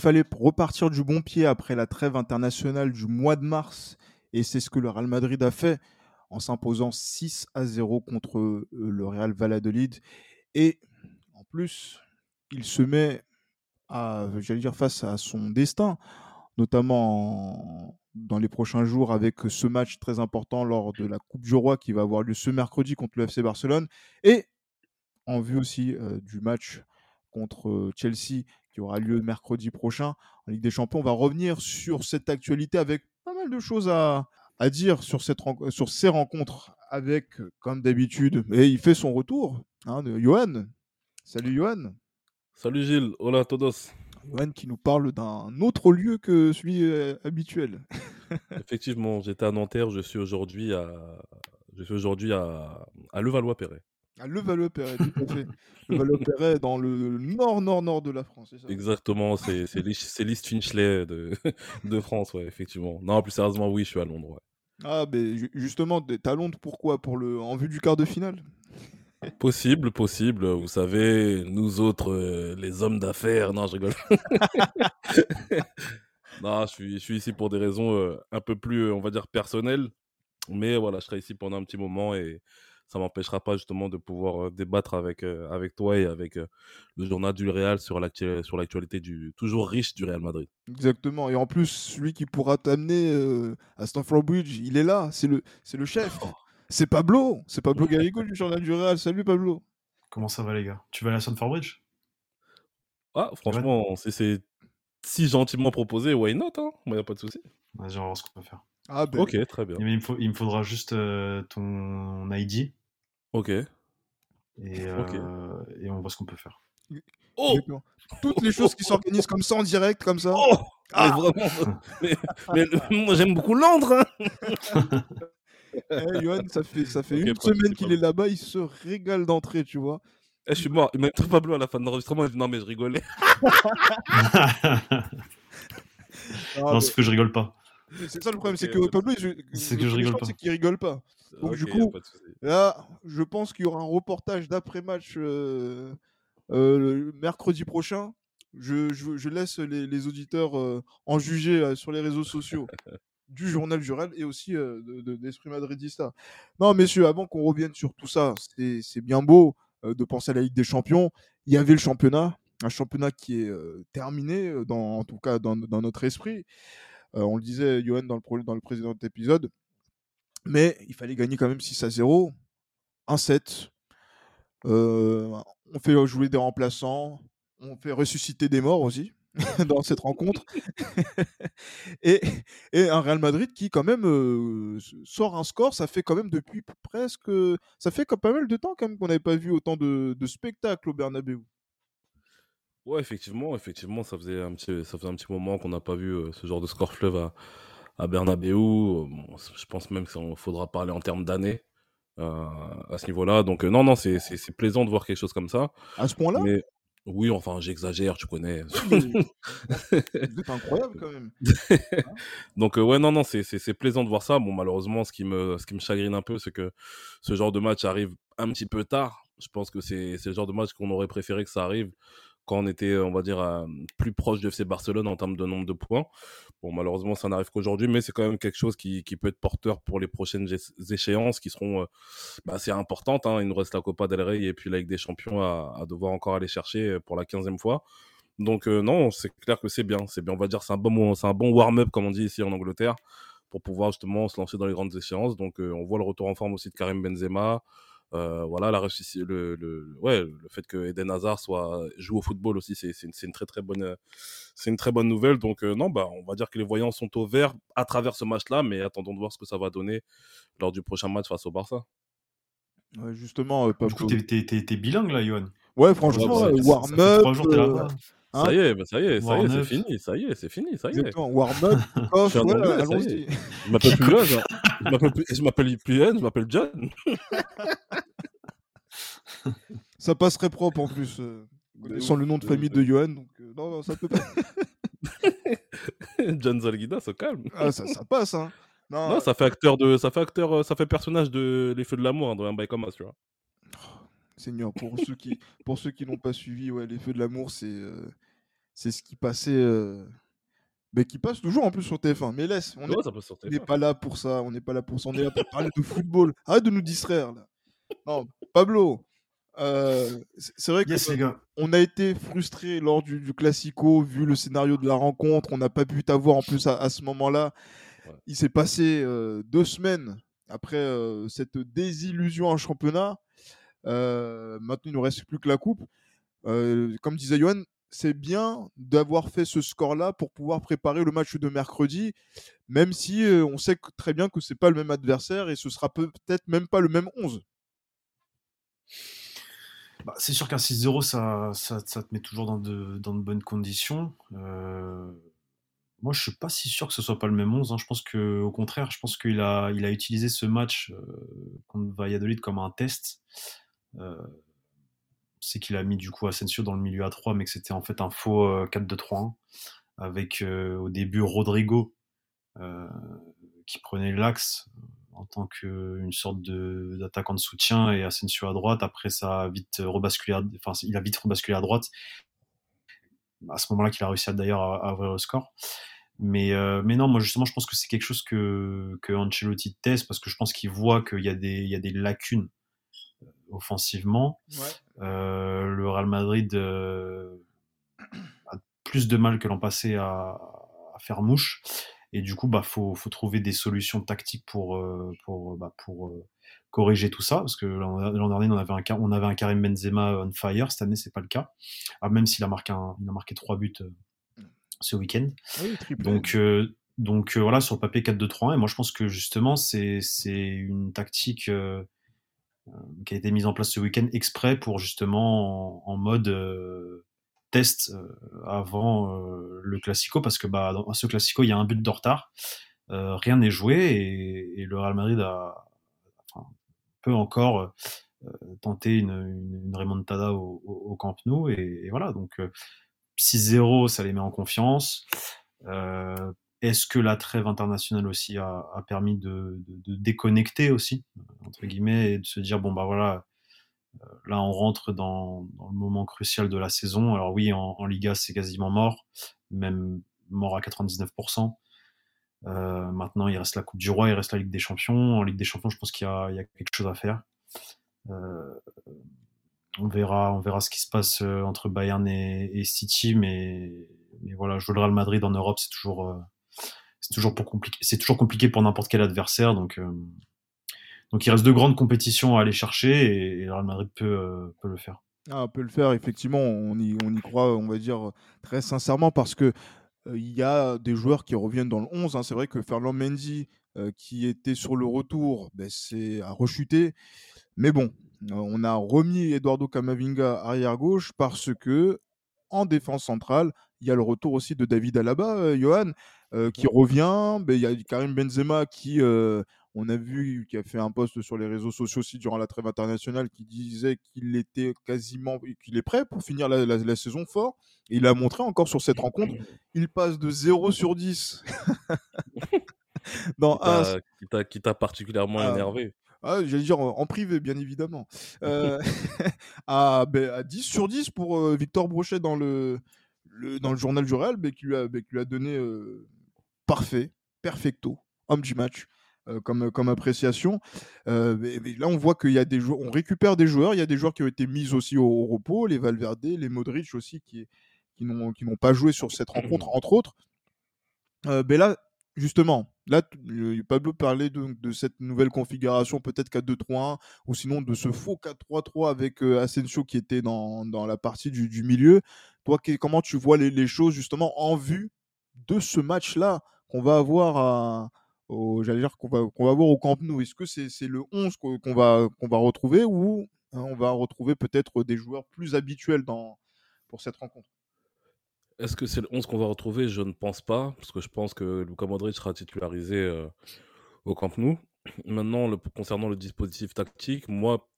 Fallait repartir du bon pied après la trêve internationale du mois de mars, et c'est ce que le Real Madrid a fait en s'imposant 6 à 0 contre euh, le Real Valladolid. Et en plus, il se met à, j'allais dire, face à son destin, notamment en- dans les prochains jours avec ce match très important lors de la Coupe du Roi qui va avoir lieu ce mercredi contre le FC Barcelone, et en vue aussi euh, du match contre euh, Chelsea qui aura lieu mercredi prochain en Ligue des Champions. On va revenir sur cette actualité avec pas mal de choses à, à dire sur, cette, sur ces rencontres avec, comme d'habitude, et il fait son retour, hein, de Johan. Salut Johan. Salut Gilles, hola a todos. Johan qui nous parle d'un autre lieu que celui euh, habituel. Effectivement, j'étais à Nanterre, je suis aujourd'hui à, je suis aujourd'hui à, à Levallois-Perret. À Levallois-Perret, tout à fait. Levallois-Perret dans le nord-nord-nord de la France, c'est ça? Exactement, c'est c'est l'East Finchley de, de France, ouais, effectivement. Non, plus sérieusement, oui, je suis à Londres. ouais. Ah, ben ju- justement, t'es à Londres, pourquoi? Pour le... En vue du quart de finale? Possible, possible. Vous savez, nous autres, euh, les hommes d'affaires. Non, je rigole. non, je suis, je suis ici pour des raisons euh, un peu plus, on va dire, personnelles. Mais voilà, je serai ici pendant un petit moment et ça m'empêchera pas justement de pouvoir débattre avec, euh, avec toi et avec euh, le journal du Real sur l'actu- sur l'actualité du toujours riche du Real Madrid. Exactement. Et en plus, celui qui pourra t'amener euh, à Stamford Bridge, il est là. C'est le, c'est le chef. Oh. C'est Pablo. C'est Pablo Garrigo du journal du Real. Salut Pablo. Comment ça va, les gars? Tu vas à Stamford Bridge? Ah, franchement, si c'est si gentiment proposé, why not hein? Moi, y a pas de souci. Vas-y, on va voir ce qu'on peut faire. Ah ben, Ok, très bien. Il, me faut- il me faudra juste euh, ton ID Ok. et, Ok. euh, et on voit ce qu'on peut faire. Oh. Toutes les choses qui s'organisent comme ça en direct, comme ça. Oh Ah mais vraiment, mais, moi j'aime beaucoup Londres. hein. Eh, Johan, ça fait, ça fait une pas semaine qu'il est là-bas. Il se régale d'entrée, tu vois. Eh, je suis mort. Il m'a trop Pablo à la fin de l'enregistrement. Il dit non mais je rigolais. Ah, non, c'est que je rigole pas. c'est ça le problème, c'est que Pablo, il- C'est que je rigole pas. C'est qu'il rigole pas. Donc, du coup. Là, je pense qu'il y aura un reportage d'après-match euh, euh, mercredi prochain. Je, je- je laisse les, les auditeurs euh, en juger sur les réseaux sociaux du journal Jurel et aussi euh, de, de- d'Esprit Madridista. Non, messieurs, avant qu'on revienne sur tout ça, c'est, bien beau de penser à la Ligue des Champions. Il y avait le championnat, un championnat qui est terminé, dans, en tout cas dans, dans notre esprit. On le disait, Johan, dans le, dans le précédent épisode. Mais il fallait gagner quand même 6 à 0. 1-7. Euh, on fait jouer des remplaçants. On fait ressusciter des morts aussi dans cette rencontre. et, et un Real Madrid qui, quand même, euh, sort un score. Ça fait quand même depuis presque. Ça fait quand pas mal de temps quand même qu'on n'avait pas vu autant de, de spectacles au Bernabeu. Ouais, effectivement, effectivement, ça faisait un petit, ça faisait un petit moment qu'on n'a pas vu euh, ce genre de score fleuve à, à Bernabeu. Euh, bon, je pense même qu'il faudra parler en termes d'années euh, à ce niveau-là. Donc euh, non, non, c'est, c'est, c'est plaisant de voir quelque chose comme ça. À ce point-là, Mais oui, enfin, j'exagère, tu connais. êtes incroyable quand même. Donc euh, ouais non non c'est c'est c'est plaisant de voir ça. Bon malheureusement ce qui me ce qui me chagrine un peu c'est que ce genre de match arrive un petit peu tard. Je pense que c'est c'est le genre de match qu'on aurait préféré que ça arrive on était on va dire euh, plus proche du FC Barcelone en termes de nombre de points. Bon malheureusement ça n'arrive qu'aujourd'hui mais c'est quand même quelque chose qui peut être porteur pour les prochaines échéances qui seront euh, bah, assez importantes. Hein. Il nous reste la Copa del Rey et puis la Ligue des Champions à, devoir encore aller chercher pour la quinzième fois. Donc euh, non, c'est clair que c'est bien, c'est bien. On va dire c'est un bon, bon warm-up comme on dit ici en Angleterre pour pouvoir justement se lancer dans les grandes échéances. Donc euh, on voit le retour en forme aussi de Karim Benzema. Euh, voilà, la réussite, le, le, ouais, le fait que Eden Hazard soit joue au football aussi, c'est c'est une, c'est une très très bonne, c'est une très bonne nouvelle. Donc euh, non, bah on va dire que les voyants sont au vert à travers ce match-là, mais attendons de voir ce que ça va donner lors du prochain match face au Barça. Ouais, justement, euh, Du coup, t'es, bilingue là, Johan? Ouais, franchement, Ouais, bah, warm-up. Euh. Hein? Ça y est, bah, ça y est, ça y est, c'est fini, ça y est, c'est fini, ça y est. Exactement. Warm-up, Je off, ça y allons-y. Je m'appelle plus Yoann, hein. Je m'appelle plus- je m'appelle plus je m'appelle John. Ça passerait propre en plus. euh, ouf, le nom de famille de Johan. Donc, euh, non, non, ça peut pas. John Zalguida, se calme. Ah, ça, ça passe, hein. Non, Non, ça fait acteur de, ça fait acteur, euh, ça fait personnage de Les Feux de l'amour hein, dans un bail comme ça, tu vois. Seigneur, pour ceux qui, pour ceux qui n'ont pas suivi, ouais, les feux de l'amour, c'est, euh, c'est ce qui passait, euh, mais qui passe toujours en plus sur TF1. Mais laisse, on n'est pas là pour ça, on n'est pas là pour ça, on est là pour parler de football. Arrête de nous distraire là. Non, Pablo, euh, c'est vrai que Yes, a été frustré lors du, du Classico, vu le scénario de la rencontre. On n'a pas pu t'avoir en plus à, à ce moment-là. Ouais. Il s'est passé euh, deux semaines après euh, cette désillusion en championnat. Euh, maintenant, il ne reste plus que la coupe. Euh, comme disait Johan, c'est bien d'avoir fait ce score-là pour pouvoir préparer le match de mercredi, même si euh, on sait très bien que c'est pas le même adversaire et ce sera peut- peut-être même pas le même 11. Bah, c'est sûr qu'un 6-0, ça, te met toujours dans de, bonnes conditions. Moi, je suis pas si sûr que ce soit pas le même 11. hein. Je pense que, au contraire, je pense qu'il a, il a utilisé ce match contre Valladolid comme un test. Euh, c'est qu'il a mis du coup Asensio dans le milieu à 3, mais que c'était en fait un faux euh, 4-2-3-1 avec euh, au début Rodrigo euh, qui prenait l'axe en tant qu'une sorte d'attaquant de soutien et Asensio à droite. Après, ça vite rebasculé, enfin, il a vite rebasculé à droite. À ce moment-là, qu'il a réussi d'ailleurs à, ouvrir le score. Mais, euh, mais non, moi justement, je pense que c'est quelque chose que, que Ancelotti teste parce que je pense qu'il voit qu'il y, a des- il y a des lacunes euh, offensivement. Euh, le Real Madrid euh, a plus de mal que l'an passé à, à faire mouche. Et du coup, bah, faut, faut trouver des solutions tactiques pour, euh, pour, bah, pour corriger tout ça. Parce que l'an dernier, on avait, un, on avait un Karim Benzema on fire. Cette année, c'est pas le cas. Ah, même s'il a marqué, un, il a marqué trois buts euh, ce week-end. Oui, triplé. Donc, euh, donc euh, voilà, sur le papier 4-2-3-1. Et moi, je pense que justement, c'est une tactique qui a été mise en place ce week-end exprès pour justement en, mode euh, test euh, avant euh, le Classico. Parce que bah, dans ce Classico, il y a un but de retard. Euh, rien n'est joué et, le Real Madrid a, enfin, peut encore euh, tenter une, une, une remontada au, Camp Nou. Et, voilà, donc euh, 6-0, ça les met en confiance. Euh, Est-ce que la trêve internationale aussi a, permis de, déconnecter aussi, entre guillemets, et de se dire, bon, bah voilà, euh, là on rentre dans, le moment crucial de la saison. Alors oui, en, Liga, c'est quasiment mort, même mort à 99%. Euh, maintenant, il reste la Coupe du Roi, il reste la Ligue des Champions. En Ligue des Champions, je pense qu'il y, a quelque chose à faire. Euh, on verra, on verra ce qui se passe euh, entre Bayern et, City, mais, mais, voilà, jouer le Real Madrid en Europe, c'est toujours, euh, c'est toujours pour compliqué, c'est toujours compliqué pour n'importe quel adversaire. Donc, euh, donc il reste de grandes compétitions à aller chercher et, le Real Madrid peut, euh, peut le faire. Ah, peut le faire, effectivement, on y, on y croit, on va dire très sincèrement, parce que il euh, y a des joueurs qui reviennent dans le 11. Hein. C'est vrai que Ferland Mendy, qui était sur le retour, ben, c'est à rechuter. Mais bon, on a remis Eduardo Camavinga arrière gauche parce que en défense centrale, il y a le retour aussi de David Alaba, euh, Johan, euh, qui revient. Il ben, y a Karim Benzema qui, euh, on a vu, qui a fait un post sur les réseaux sociaux aussi durant la trêve internationale, qui disait qu'il était quasiment, qu'il est prêt pour finir la, la, la, saison fort. Et il a montré encore sur cette rencontre, il passe de 0 sur 10 dans qui un... Qui t'a particulièrement ah, énervé ah, J'allais dire en privé, bien évidemment. euh, à, ben, à, 10 sur 10 pour euh, Victor Brochet dans le, le, dans le journal du Real, qui, lui a, qui lui a donné euh, parfait, perfecto, homme du match. Euh, comme, comme appréciation. Euh, mais, mais là, on voit qu'il y a des joueurs, on récupère des joueurs. Il y a des joueurs qui ont été mis aussi au, au repos, les Valverde, les Modric aussi, qui, qui n'ont qui n'ont pas joué sur cette rencontre, entre autres. Euh, mais là, justement, là, Pablo parlait de, de cette nouvelle configuration, peut-être 4-2-3-1, ou sinon de ce faux 4-3-3 avec Asensio qui était dans, dans la partie du, du milieu. Toi, comment tu vois les, choses justement en vue de ce match-là qu'on va avoir à, voir au Camp Nou? Est-ce que c'est, le 11 qu'on, va, retrouver ou hein, on va retrouver peut-être des joueurs plus habituels pour cette rencontre? Est-ce que c'est le 11 qu'on va retrouver? Je ne pense pas, parce que je pense que Luka Modric sera titularisé euh, au Camp Nou. Maintenant, concernant le dispositif tactique, moi,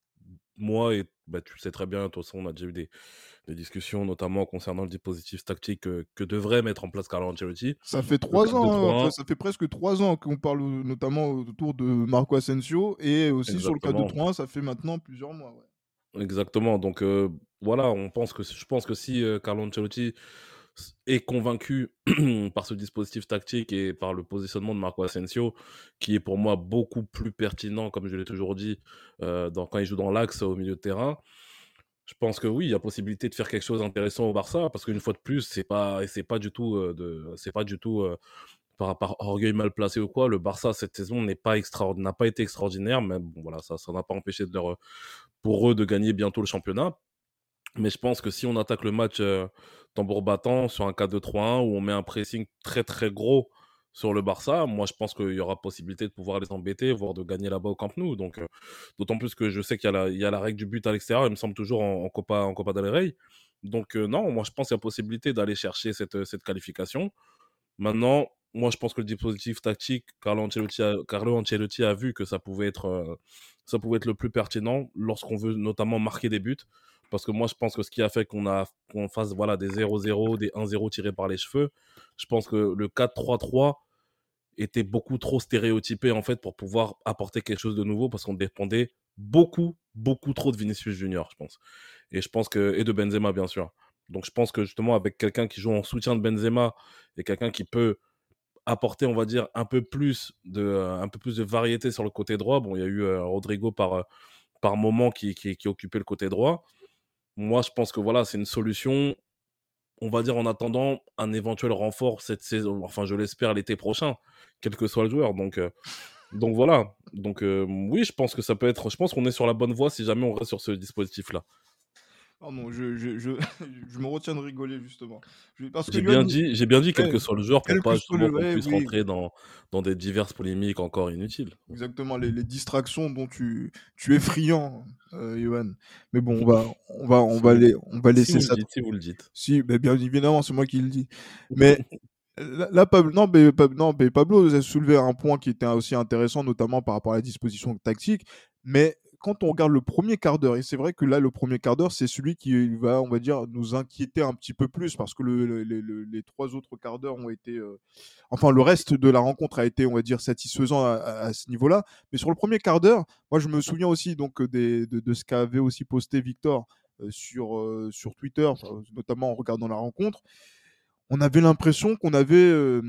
moi et bah, tu le sais très bien, de toute façon, on a déjà eu des, des discussions, notamment concernant le dispositif tactique que, que devrait mettre en place Carlo Ancelotti. Ça fait trois ans, hein, ça fait presque trois ans qu'on parle notamment autour de Marco Asensio et aussi sur le cas de 3 ça fait maintenant plusieurs mois. Exactement. Donc euh, voilà, on pense que je pense que si euh, Carlo Ancelotti est convaincu par ce dispositif tactique et par le positionnement de Marco Asensio, qui est pour moi beaucoup plus pertinent, comme je l'ai toujours dit, euh, quand il joue dans l'axe au milieu de terrain. Je pense que oui, il y a possibilité de faire quelque chose d'intéressant au Barça, parce qu'une fois de plus, c'est pas, c'est pas du tout, euh, c'est pas du tout euh, par, par, orgueil mal placé ou quoi. Le Barça cette saison n'est pas n'a pas été extraordinaire, mais bon voilà, ça, ça n'a pas empêché de leur, pour eux de gagner bientôt le championnat. Mais je pense que si on attaque le match euh, tambour battant sur un 4-2-3-1 où on met un pressing très très gros sur le Barça, moi je pense qu'il y aura possibilité de pouvoir les embêter, voire de gagner là-bas au Camp Nou. Donc euh, d'autant plus que je sais qu'il y, a la règle du but à l'extérieur, il me semble toujours en, Copa, en. Donc euh, non, moi je pense qu'il y a possibilité d'aller chercher cette, cette qualification. Maintenant, moi je pense que le dispositif tactique, Carlo Ancelotti a, Carlo Ancelotti a vu que ça pouvait être, ça pouvait être le plus pertinent lorsqu'on veut notamment marquer des buts. Parce que moi, je pense que ce qui a fait qu'on a qu'on fasse voilà, des 0-0, des 1-0 tirés par les cheveux, je pense que le 4-3-3 était beaucoup trop stéréotypé en fait pour pouvoir apporter quelque chose de nouveau parce qu'on dépendait beaucoup, beaucoup trop de Vinicius Junior, je pense. Et je pense que et de Benzema bien sûr. Donc je pense que justement avec quelqu'un qui joue en soutien de Benzema et quelqu'un qui peut apporter, on va dire, un peu plus de, un peu plus de variété sur le côté droit. Bon, il y a eu euh, Rodrigo par, euh, par moment qui, qui, qui, occupait le côté droit. Moi, je pense que voilà, c'est une solution, on va dire en attendant un éventuel renfort cette saison, enfin je l'espère l'été prochain, quel que soit le joueur. Donc, euh, voilà. Donc euh, oui, je pense que ça peut être, je pense qu'on est sur la bonne voie si jamais on reste sur ce dispositif-là. Pardon, je, je, je, je, me retiens de rigoler justement. J'ai bien, dit, j'ai bien dit quel que soit le joueur pour pas qu'on puisse rentrer dans, dans des diverses polémiques encore inutiles. Exactement, les, les distractions dont tu, tu es friand, euh, Johan. Mais bon, on va, on va, on va, les, on va laisser si ça. Dites, si vous le dites. Si, mais bien évidemment, c'est moi qui le dis. Mais Là, Pablo, non, mais, non, mais Pablo a soulevé un point qui était aussi intéressant, notamment par rapport à la disposition tactique. Mais quand on regarde le premier quart d'heure, et c'est vrai que là, le premier quart d'heure, c'est celui qui va, on va dire, nous inquiéter un petit peu plus parce que les trois autres quarts d'heure ont été. Euh, enfin, le reste de la rencontre a été, on va dire, satisfaisant à, ce niveau-là. Mais sur le premier quart d'heure, moi, je me souviens aussi donc, de, ce qu'avait aussi posté Victor euh, sur, euh, sur Twitter, notamment en regardant la rencontre. On avait l'impression qu'on avait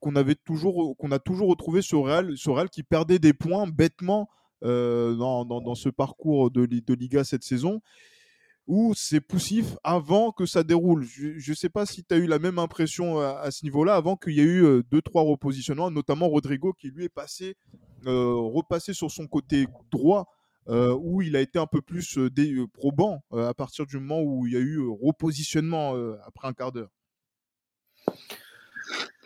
qu'on avait toujours a toujours retrouvé ce Real, ce Real qui perdait des points bêtement euh, dans, dans, ce parcours de, de Liga cette saison où c'est poussif avant que ça déroule. Je ne sais pas si tu as eu la même impression à, ce niveau-là, avant qu'il y ait eu euh, deux, trois repositionnements, notamment Rodrigo qui lui est passé, euh, repassé sur son côté droit, où il a été un peu plus probant à partir du moment où il y a eu repositionnement après un quart d'heure.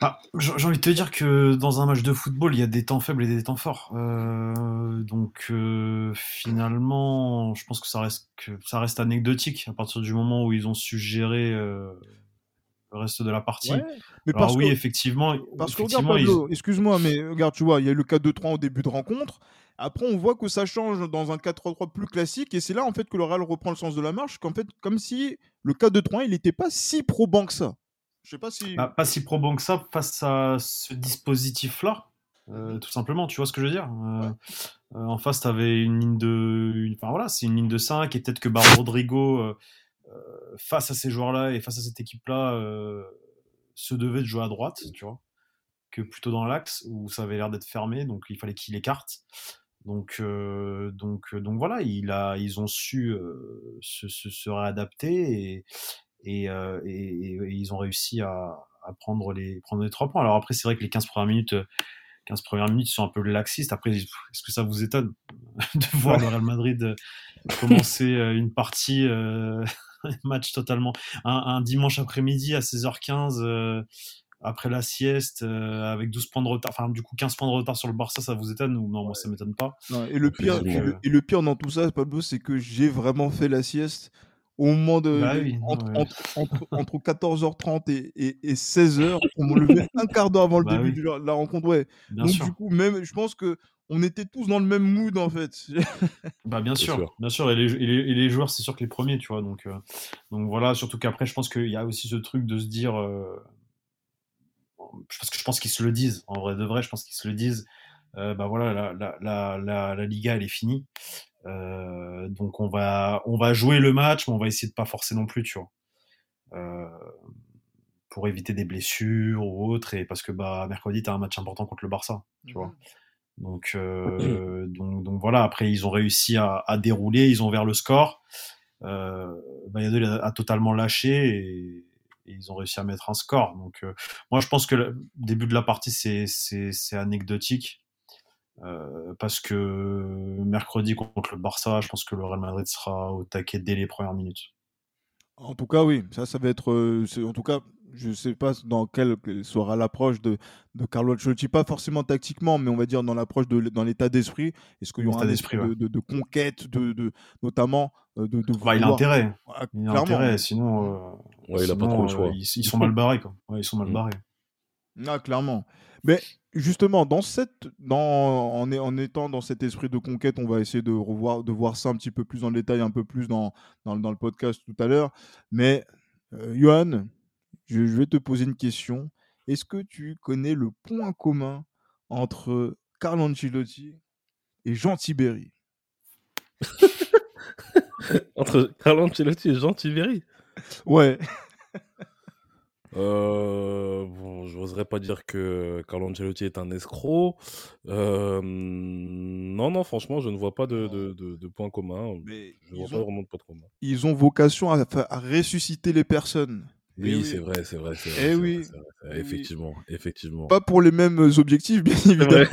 Bah, j'ai envie de te dire que dans un match de football, il y a des temps faibles et des temps forts. Euh, donc euh, finalement, je pense que ça reste, que ça reste anecdotique à partir du moment où ils ont su gérer euh, le reste de la partie. mais Alors oui, effectivement. Parce que regarde, excuse-moi, mais regarde, tu vois, il y a eu le 4-2-3 au début de rencontre. Après, on voit que ça change dans un 4-3-3 plus classique, et c'est là en fait que le Real reprend le sens de la marche, qu'en fait, comme si le 4-2-3, il n'était pas si probant que ça. Je sais pas si. Bah, pas si probant que ça face à ce dispositif-là. Euh, tout simplement, tu vois ce que je veux dire euh, euh, En face, tu avais une ligne de. Enfin voilà, c'est une ligne de 5 et peut-être que bah, Rodrigo, face à ces joueurs-là et face à cette équipe-là, se devait de jouer à droite, tu vois, que plutôt dans l'axe où ça avait l'air d'être fermé, donc il fallait qu'il écarte. Donc, donc, donc voilà, il a, ils ont su se, se, se, réadapter et, euh, et, et, ils ont réussi à, à, prendre, les, prendre les trois points. Alors après, c'est vrai que les 15 premières minutes, 15 euh, premières minutes sont un peu laxistes. Après, est-ce que ça vous étonne de voir le Real Madrid euh, commencer une partie, un match totalement, un, un dimanche après-midi à 16h15 après la sieste avec 12 points de retard, enfin du coup 15 points de retard sur le Barça, ça vous étonne ou non? Moi ça m'étonne pas. et le pire, et, le, pire dans tout ça, Pablo, c'est que j'ai vraiment fait la sieste au moment de, Bah de- oui, non, entre, ouais. entre, entre, entre 14h30 et, et, et 16h, on me levait un quart d'heure avant le Bah début oui. de la, la rencontre. Ouais. Bien Donc sûr. du coup, même, je pense que on était tous dans le même mood en fait. Bah bien sûr, sûr. bien sûr, et les, et les, et les joueurs, c'est sûr que les premiers, tu vois, donc, euh, donc voilà, surtout qu'après, je pense qu'il y a aussi ce truc de se dire, euh, parce que je pense qu'ils se le disent, en vrai de vrai, je pense qu'ils se le disent, euh, bah voilà, la, la, la, la, la Liga, elle est finie, Euh, donc on va, on va jouer le match, mais on va essayer de pas forcer non plus, tu vois, euh, pour éviter des blessures ou autre, et parce que bah mercredi, t'as un match important contre le Barça, tu vois. Donc, euh, donc, donc voilà, après ils ont réussi à, à dérouler, ils ont ouvert le score. Euh, Valladolid a, a totalement lâché et, et ils ont réussi à mettre un score. Donc euh, moi je pense que le début de la partie c'est c'est c'est anecdotique euh, parce que mercredi contre le Barça, je pense que le Real Madrid sera au taquet dès les premières minutes. En tout cas, oui, ça, ça va être. euh, en tout cas, je sais pas dans quelle sera l'approche de, de Carlo Ancelotti, pas forcément tactiquement, mais on va dire dans l'approche de dans l'état d'esprit. Est-ce qu'il y aura un d'esprit, esprit de, de- de conquête, de, de notamment euh, de, de Bah, il a intérêt, Ah, il a intérêt, sinon, euh, Ouais, il a pas sinon, trop le euh, choix. ils, ils sont mal barrés quoi. Ouais, ils sont mal Mm. barrés. Ah, clairement. Mais justement, dans cette, dans, en, étant dans cet esprit de conquête, on va essayer de revoir, de voir ça un petit peu plus en détail, un peu plus dans, dans, dans le podcast tout à l'heure. Mais euh, Johan, je, je vais te poser une question. Est-ce que tu connais le point commun entre Carlo Ancelotti et Jean Tiberi Entre Carlo Ancelotti et Jean Tiberi. Ouais. Euh, bon, je n'oserais pas dire que Carlo Ancelotti est un escroc. Euh, non, non, franchement, je ne vois pas de, de, de, de point commun. Mais Je vois ils pas ont, vraiment de point commun. ils ont vocation à, ressusciter les personnes. Eh Oui, oui. c'est vrai, c'est vrai. Eh oui. vrai, Eh oui. Effectivement, effectivement. Pas pour les mêmes objectifs, bien évidemment.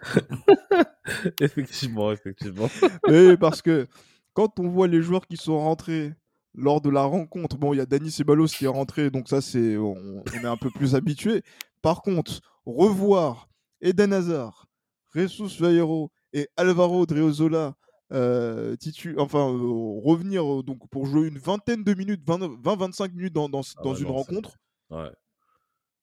effectivement, effectivement. Oui, parce que quand on voit les joueurs qui sont rentrés lors de la rencontre, bon, il y a Dani Ceballos qui est rentré, donc ça, c'est on, on est un peu plus habitué. Par contre, revoir Eden Hazard, Jesus Vallejo et Alvaro Driozola euh, titu- enfin, euh, revenir euh, donc pour jouer une vingtaine de minutes, 20-25 minutes dans, dans, Ah dans ouais, une non, rencontre, Ouais.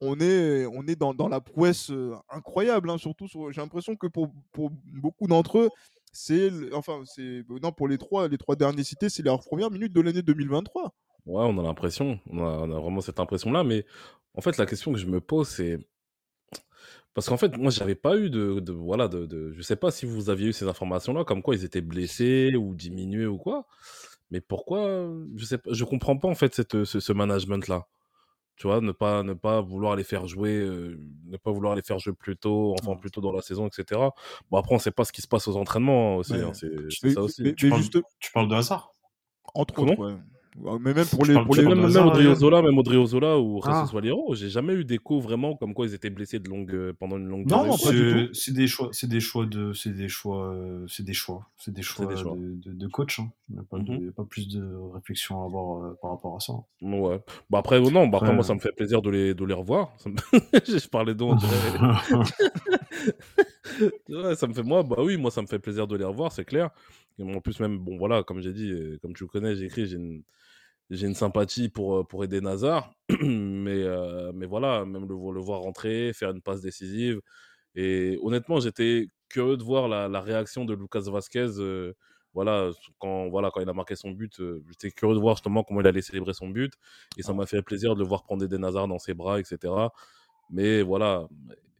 on est, on est dans, dans la prouesse incroyable, hein, surtout sur- j'ai l'impression que pour, pour beaucoup d'entre eux, c'est enfin c'est non pour les trois les trois derniers cités, c'est leur première minute de l'année 2023. Ouais, on a l'impression, on a, vraiment cette impression-là, mais en fait, la question que je me pose, c'est parce qu'en fait, moi, j'avais pas eu de, de voilà, de, de, je sais pas si vous aviez eu ces informations-là, comme quoi ils étaient blessés ou diminués ou quoi, mais pourquoi, je sais je comprends pas en fait cette, ce, ce management-là. Tu vois, ne pas, ne pas vouloir les faire jouer, euh, ne pas vouloir les faire jouer plus tôt, enfin Ouais. plus tôt dans la saison, etc. Bon, après, on sait pas ce qui se passe aux entraînements aussi, Ouais. hein, c'est ça aussi. mais- Tu mais parles, juste tu parles de hasard entre Comment? autres, ouais. Mais même pour les pour les parles même, même Odriozola, même Odriozola ou Ah. J'ai jamais eu d'écho vraiment comme quoi ils étaient blessés de longue, euh, pendant une longue Non, durée. non, c'est des choix, c'est des choix de, c'est des choix, euh, c'est des choix, c'est des choix, des choix. De, de, de coach. Hein. Il n'y a, pas de- Mhm. a pas plus de réflexion à avoir euh, par rapport à ça. Ouais. Bah après, non, bah après, moi, euh, ça me fait plaisir de les, de les revoir. Ça me- je parlais. Ouais, ça me fait moi bah oui moi ça me fait plaisir de les revoir c'est clair et en plus même bon voilà comme j'ai dit euh, comme tu le connais j'ai écrit j'ai une j'ai une sympathie pour pour aider Nazar mais euh, mais voilà même le, vo- le voir rentrer faire une passe décisive. Et honnêtement j'étais curieux de voir la, la réaction de Lucas Vasquez euh, voilà quand voilà quand il a marqué son but euh, j'étais curieux de voir justement comment il allait célébrer son but. Et ça m'a fait plaisir de le voir prendre Eden Hazard dans ses bras etc mais voilà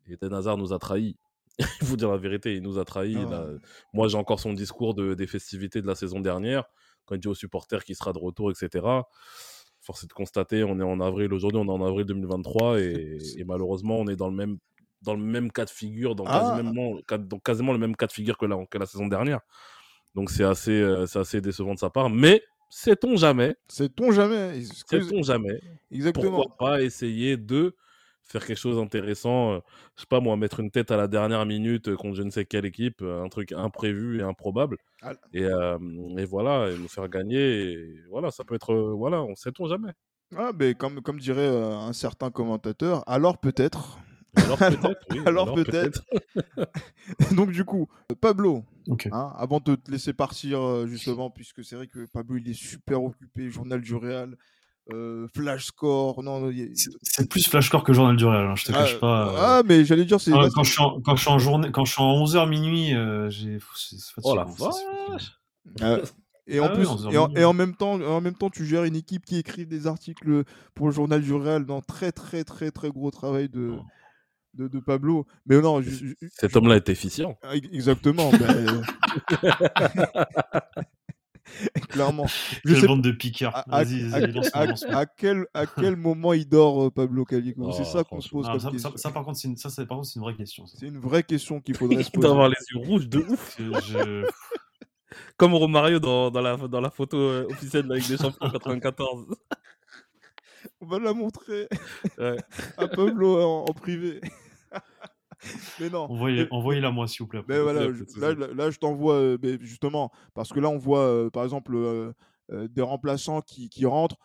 Eden Hazard nous a trahis. Il faut dire la vérité, il nous a trahis. Ah. Moi, j'ai encore son discours de, des festivités de la saison dernière, quand il dit aux supporters qu'il sera de retour, etc. Force est de constater, on est en avril aujourd'hui, on est en avril 2023, et, et malheureusement, on est dans le même, dans le même cas de figure, dans, Ah. quasiment, dans quasiment le même cas de figure que la, que la saison dernière. Donc, c'est assez, euh, assez décevant de sa part. Mais, sait-on jamais, Sait-on jamais? Sait-on jamais, Exactement. pourquoi pas essayer de faire quelque chose d'intéressant euh, je sais pas moi mettre une tête à la dernière minute euh, contre je ne sais quelle équipe euh, un truc imprévu et improbable Ah. et, euh, et voilà et nous faire gagner et voilà ça peut être euh, voilà on sait on jamais Ah, ben, comme, comme dirait euh, un certain commentateur, alors peut-être Alors peut-être, oui. Alors peut-être. Donc du coup, Pablo, hein, avant de te laisser partir justement, puisque c'est vrai que Pablo il est super occupé, journal du Real, euh, flash score, non, C'est- plus flashcore que journal du Real, hein, je te ah, cache pas. euh. ah, mais j'allais dire c'est Quand, là, quand je suis en, quand je suis en journée, quand je suis en 11h minuit, euh, j'ai. Oh la vache Ah, et en Ah oui, plus, 11h et en, minuit. et en même temps, en même temps, tu gères une équipe qui écrit des articles pour le journal du Real, dans très très très très gros travail de, Oh. de, de Pablo. Mais non, je- je- je- Cet homme-là est efficient. Ah, ex- Exactement. ben, Clairement. Je Quelle sais bande de piqueurs. à, à- Vas-y, à- vas-y, lance-moi, à- lance-moi. à quel, à quel moment il dort, euh, Pablo Calico C'est Oh, ça qu'on se pose comme ça, question. ça- ça, par contre, c'est une, ça, c'est- par contre, c'est une vraie question. ça. C'est une vraie question qu'il faudrait se Il doit poser. avoir les yeux rouges de ouf. Je- Comme Romario dans, dans, la, dans la photo euh, officielle de la Ligue des Champions 94. On va la montrer Ouais. à Pablo en, en privé. Mais non. Envoyez- Envoyez-la moi, s'il vous plaît. Mais voilà, je- là, je t'envoie, euh, justement, parce que là, on voit, euh, par exemple, euh, euh, des remplaçants qui, qui rentrent.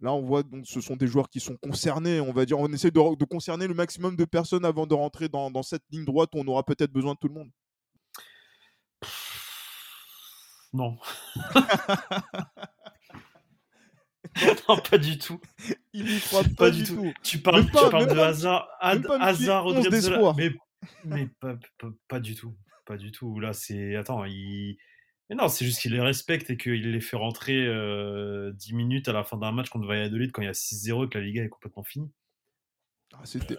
Là, on voit, donc, ce sont des joueurs qui sont concernés. On va dire, on essaie de, de concerner le maximum de personnes avant de rentrer dans, dans cette ligne droite où on aura peut-être besoin de tout le monde. Non. non, pas du tout. Il y croit pas, Pas du tout. Tu parles, pas- tu parles de pas- hasard, petit hasard, once d'espoir. mais, mais pas, pas, pas du tout. Pas du tout. Là, c'est. Attends, il. Mais non, c'est juste qu'il les respecte et qu'il les fait rentrer euh, 10 minutes à la fin d'un match contre Valladolid quand il y a 6-0 et que la Liga est complètement finie. Ah, c'était-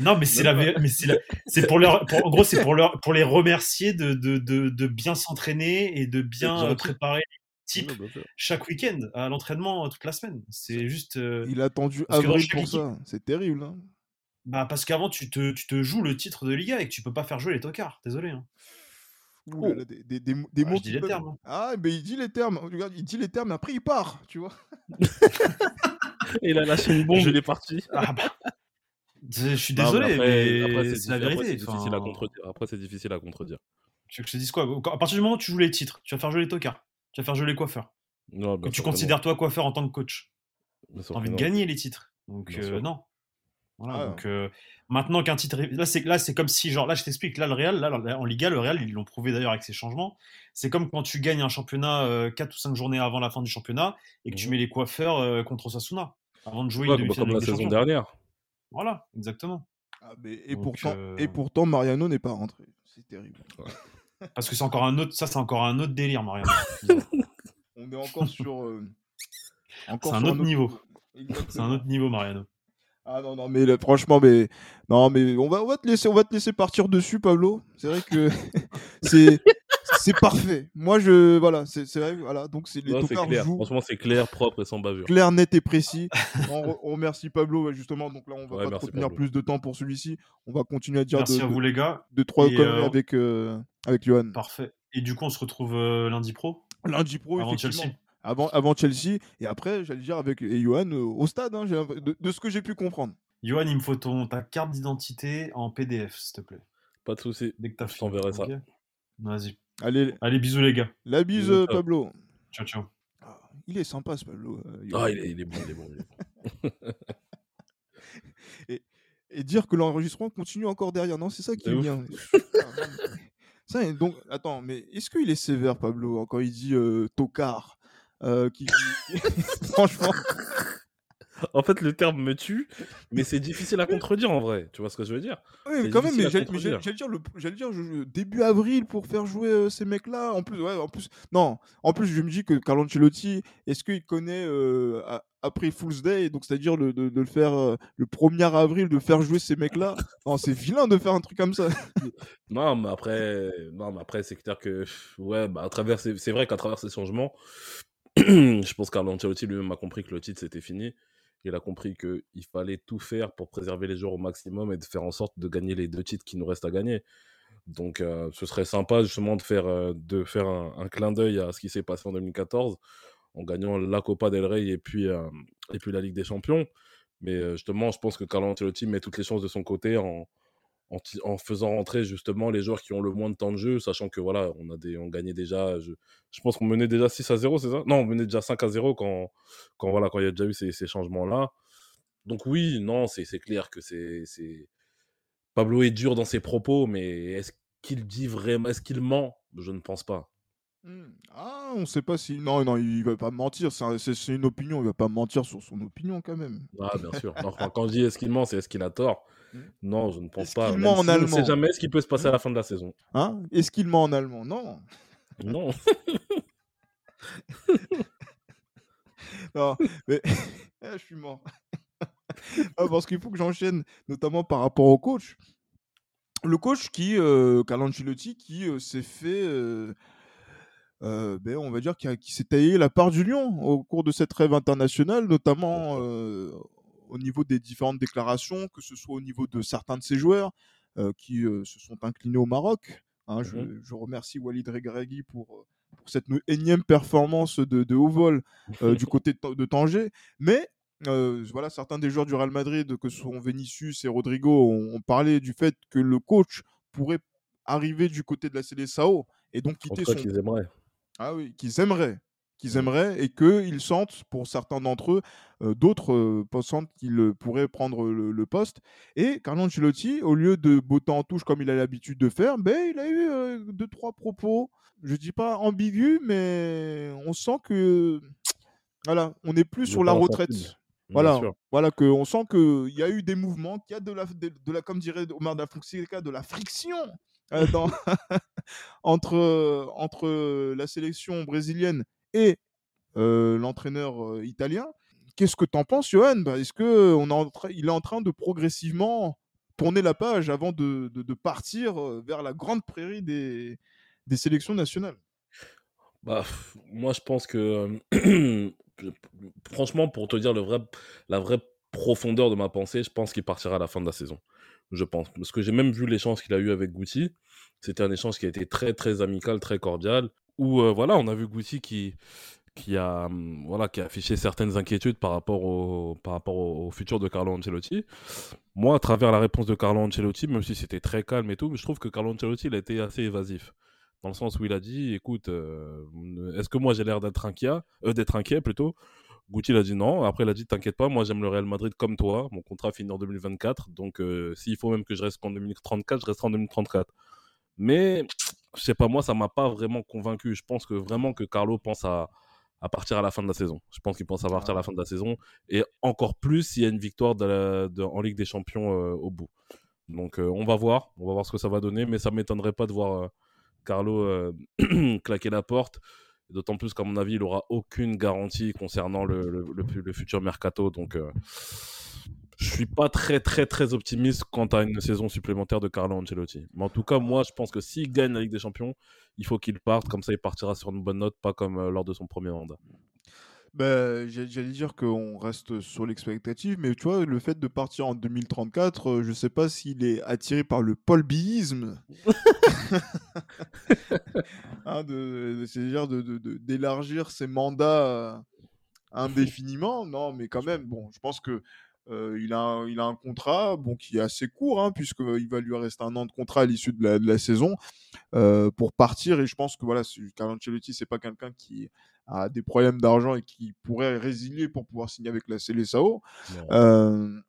Non, mais c'est la, mais c'est la- c'est pour leur, pour- en gros, c'est pour leur, pour les remercier de, de, de, de bien s'entraîner et de bien euh, préparer Ouais, bien sûr. chaque week-end à l'entraînement toute la semaine. C'est juste, euh, Il a attendu avril pour équipe- ça. C'est terrible. hein. bah parce qu'avant tu te, tu te joues le titre de Liga et que tu peux pas faire jouer les tocards. Désolé. hein. Ouh là là, des, des- des mots- des Ah, mots je dis les peuvent- termes, hein. Ah, mais il dit les termes. Regarde, il dit les termes, mais après il part, tu vois. Et il a lâché une bombe, Je- est parti. Ah, bah, je suis Non, désolé, après- mais, après, c'est la diffi- après, vérité. c'est difficile à enfin, contredire. Après, c'est difficile à contredire. Tu veux que je te dise quoi? À partir du moment où tu joues les titres, tu vas faire jouer les tocards. Tu vas faire jouer les coiffeurs. Non, tu considères toi coiffeur en tant que coach. T'as envie de gagner les titres. Donc euh, non. Voilà, Ah. donc euh, maintenant qu'un titre est- là c'est là c'est comme si genre là je t'explique là le Real là en Liga le Real ils l'ont prouvé d'ailleurs avec ces changements c'est comme quand tu gagnes un championnat 4 ou 5 journées avant la fin du championnat et que tu Mhm. mets les coiffeurs euh, contre Osasuna avant de jouer Ouais, une comme, la saison Champions. dernière. voilà exactement Ah, mais- et, Donc, pourtant, euh, et pourtant, Mariano n'est pas rentré. C'est terrible. Parce que c'est encore un autre ça c'est encore un autre délire Mariano On est encore sur. euh, encore C'est un autre niveau. c'est un autre niveau Mariano Ah non, non, mais là, franchement, mais. Non, mais on va, on, va te laisser, on va te laisser partir dessus, Pablo. C'est vrai que c'est. C'est parfait. Moi, je. Voilà, c'est c'est vrai. Voilà. Donc, c'est les Non, clair. jouent Franchement, c'est clair, propre et sans bavure. clair, net et précis. on, re- on remercie Pablo, justement. Donc là, on va Ouais, pas merci, trop tenir Pablo. plus de temps pour celui-ci. On va continuer à dire merci de, à vous les gars de trois euh, avec, euh, avec Johan. parfait et du coup on se retrouve euh, lundi pro? Lundi pro, avant effectivement. Chelsea Avant, avant Chelsea. Et après, j'allais dire avec et Johan euh, au stade, hein, de, de ce que j'ai pu comprendre. Johan, il me faut ton, ta carte d'identité en PDF, s'il te plaît. Pas de souci. Dès que t'as Je fini. t'enverrai ça. ok Vas-y. Allez, Allez, bisous les gars. la bise, Bisous, euh. Pablo. Ciao, ciao. Ah, il est sympa, ce Pablo. euh. Ah, il est, il est bon, il est bon. il est bon. Et dire que l'enregistrement continue encore derrière. Non, c'est ça qui est bien. Mais- Ça, donc, attends, mais est-ce qu'il est sévère, Pablo, quand il dit euh, tocard euh, qui, qui- Franchement, En fait, le terme me tue, mais c'est difficile à contredire en vrai. Tu vois ce que je veux dire? Oui, mais quand même, mais j'allais dire, le, dire je- début avril pour faire jouer euh, ces mecs-là. En plus, ouais, en plus, non, en plus, je me dis que Carlo Ancelotti, est-ce qu'il connaît euh, après Fool's Day, donc c'est-à-dire le- de, de le faire euh, le 1er avril, de faire jouer ces mecs-là? Non, c'est vilain de faire un truc comme ça. Non, mais après, non, mais après c'est clair que, ouais, bah, à travers, ces- c'est vrai qu'à travers ces changements, je pense qu'Arlo Ancelotti lui-même a compris que le titre c'était fini. Il a compris qu'il fallait tout faire pour préserver les joueurs au maximum et de faire en sorte de gagner les deux titres qui nous restent à gagner. Donc, euh, ce serait sympa justement de faire, euh, de faire un, clin d'œil à ce qui s'est passé en 2014 en gagnant la Copa del Rey et puis, euh, et puis la Ligue des Champions. Mais justement, je pense que Carlo Ancelotti met toutes les chances de son côté en, en, faisant rentrer justement les joueurs qui ont le moins de temps de jeu, sachant que voilà, on a des, on gagnait déjà, je, je pense qu'on menait déjà 6 à 0, c'est ça? Non, on menait déjà 5 à 0 quand, quand voilà, quand il y a déjà eu ces, ces changements-là. Donc oui, non, c'est clair que c'est c'est Pablo est dur dans ses propos, mais est-ce qu'il dit vraiment, est-ce qu'il ment? Je ne pense pas. Hmm. Ah, on sait pas si. Non, non, il va pas mentir. C'est une opinion. Il va pas mentir sur son opinion quand même. Ah, bien sûr. quand je dis est-ce qu'il ment, c'est est-ce qu'il a tort? Non, je ne pense pas. Il ment en allemand. On ne sait jamais ce qui peut se passer à la fin de la saison. Hein? Est-ce qu'il ment en allemand? Non. Non. non, mais ah, je suis mort. Ah, parce qu'il faut que j'enchaîne, notamment par rapport au coach. Le coach qui, euh, Carlo Ancelotti, qui euh, s'est fait euh, euh, ben, on va dire qui, s'est taillé la part du lion au cours de cette rêve internationale, notamment au niveau des différentes déclarations, que ce soit au niveau de certains de ses joueurs euh, qui se sont inclinés au Maroc. Hein, mmh je, remercie Walid Regragui pour, pour cette énième performance de, haut vol du côté de, Tanger. Mais voilà, certains des joueurs du Real Madrid, que sont Vinicius et Rodrigo, ont, parlé du fait que le coach pourrait arriver du côté de la Célessao et donc quitter son. Ah oui, qu'ils aimeraient, qu'ils aimeraient et qu'ils sentent, pour certains d'entre eux, d'autres sentent qu'ils pourraient prendre le, poste. Et Carlo Ancelotti, au lieu de botter en touche comme il a l'habitude de faire, ben, il a eu deux, trois propos, je dis pas ambigus, mais on sent que, voilà, on n'est plus sur la retraite. Voilà, voilà que on sent qu'il y a eu des mouvements, qu'il y a de la, de, la comme dirait Omar da de la friction euh, entre, entre la sélection brésilienne et l'entraîneur italien. Qu'est-ce que tu en penses, Johan? Bah, Est-ce qu'il est en train de progressivement tourner la page avant de, de, partir vers la grande prairie des, des sélections nationales? Bah, Moi, je pense que, franchement, pour te dire le vrai, la vraie profondeur de ma pensée, je pense qu'il partira à la fin de la saison je pense. Parce que j'ai même vu l'échange qu'il a eu avec Guti. C'était un échange qui a été très, très amical, très cordial. Où, euh, voilà, on a vu Guti qui, qui, a, hum, voilà, qui a affiché certaines inquiétudes par rapport, au, par rapport au, futur de Carlo Ancelotti. Moi, à travers la réponse de Carlo Ancelotti, même si c'était très calme et tout, je trouve que Carlo Ancelotti, il a été assez évasif. Dans le sens où il a dit, écoute, euh, est-ce que moi j'ai l'air d'être inquiet, euh, d'être inquiet plutôt? Guti il a dit non. Après, il a dit T'inquiète pas, moi j'aime le Real Madrid comme toi. Mon contrat finit en 2024. Donc, euh, s'il faut même que je reste en 2034, je resterai en 2034. Mais, je sais pas, moi, ça m'a pas vraiment convaincu. Je pense que vraiment que Carlo pense à, à partir à la fin de la saison. Je pense qu'il pense à partir à la fin de la saison. Et encore plus s'il y a une victoire de en Ligue des Champions euh, au bout. Donc, euh, on va voir. On va voir ce que ça va donner. Mais ça m'étonnerait pas de voir Carlo claquer la porte. D'autant plus qu'à mon avis, il n'aura aucune garantie concernant le, le, futur mercato. Donc, euh, je suis pas très, très, très optimiste quant à une saison supplémentaire de Carlo Ancelotti. Mais en tout cas, moi, je pense que s'il gagne la Ligue des Champions, il faut qu'il parte. Comme ça, il partira sur une bonne note, pas comme euh, lors de son premier mandat. Bah, j'allais dire qu'on reste sur l'expectative, mais tu vois, le fait de partir en 2034, euh, je sais pas s'il est attiré par le polbisme. hein, C'est-à-dire d'élargir ses mandats euh, indéfiniment. Non, mais quand même, bon, je pense que euh, il, a, il a un contrat bon, qui est assez court, hein, puisqu'il va lui rester un an de contrat à l'issue de la, de la saison euh, pour partir. Et je pense que voilà, Carlo Ancelotti, c'est pas quelqu'un qui a des problèmes d'argent et qui pourrait résilier pour pouvoir signer avec la Célessao. Euh,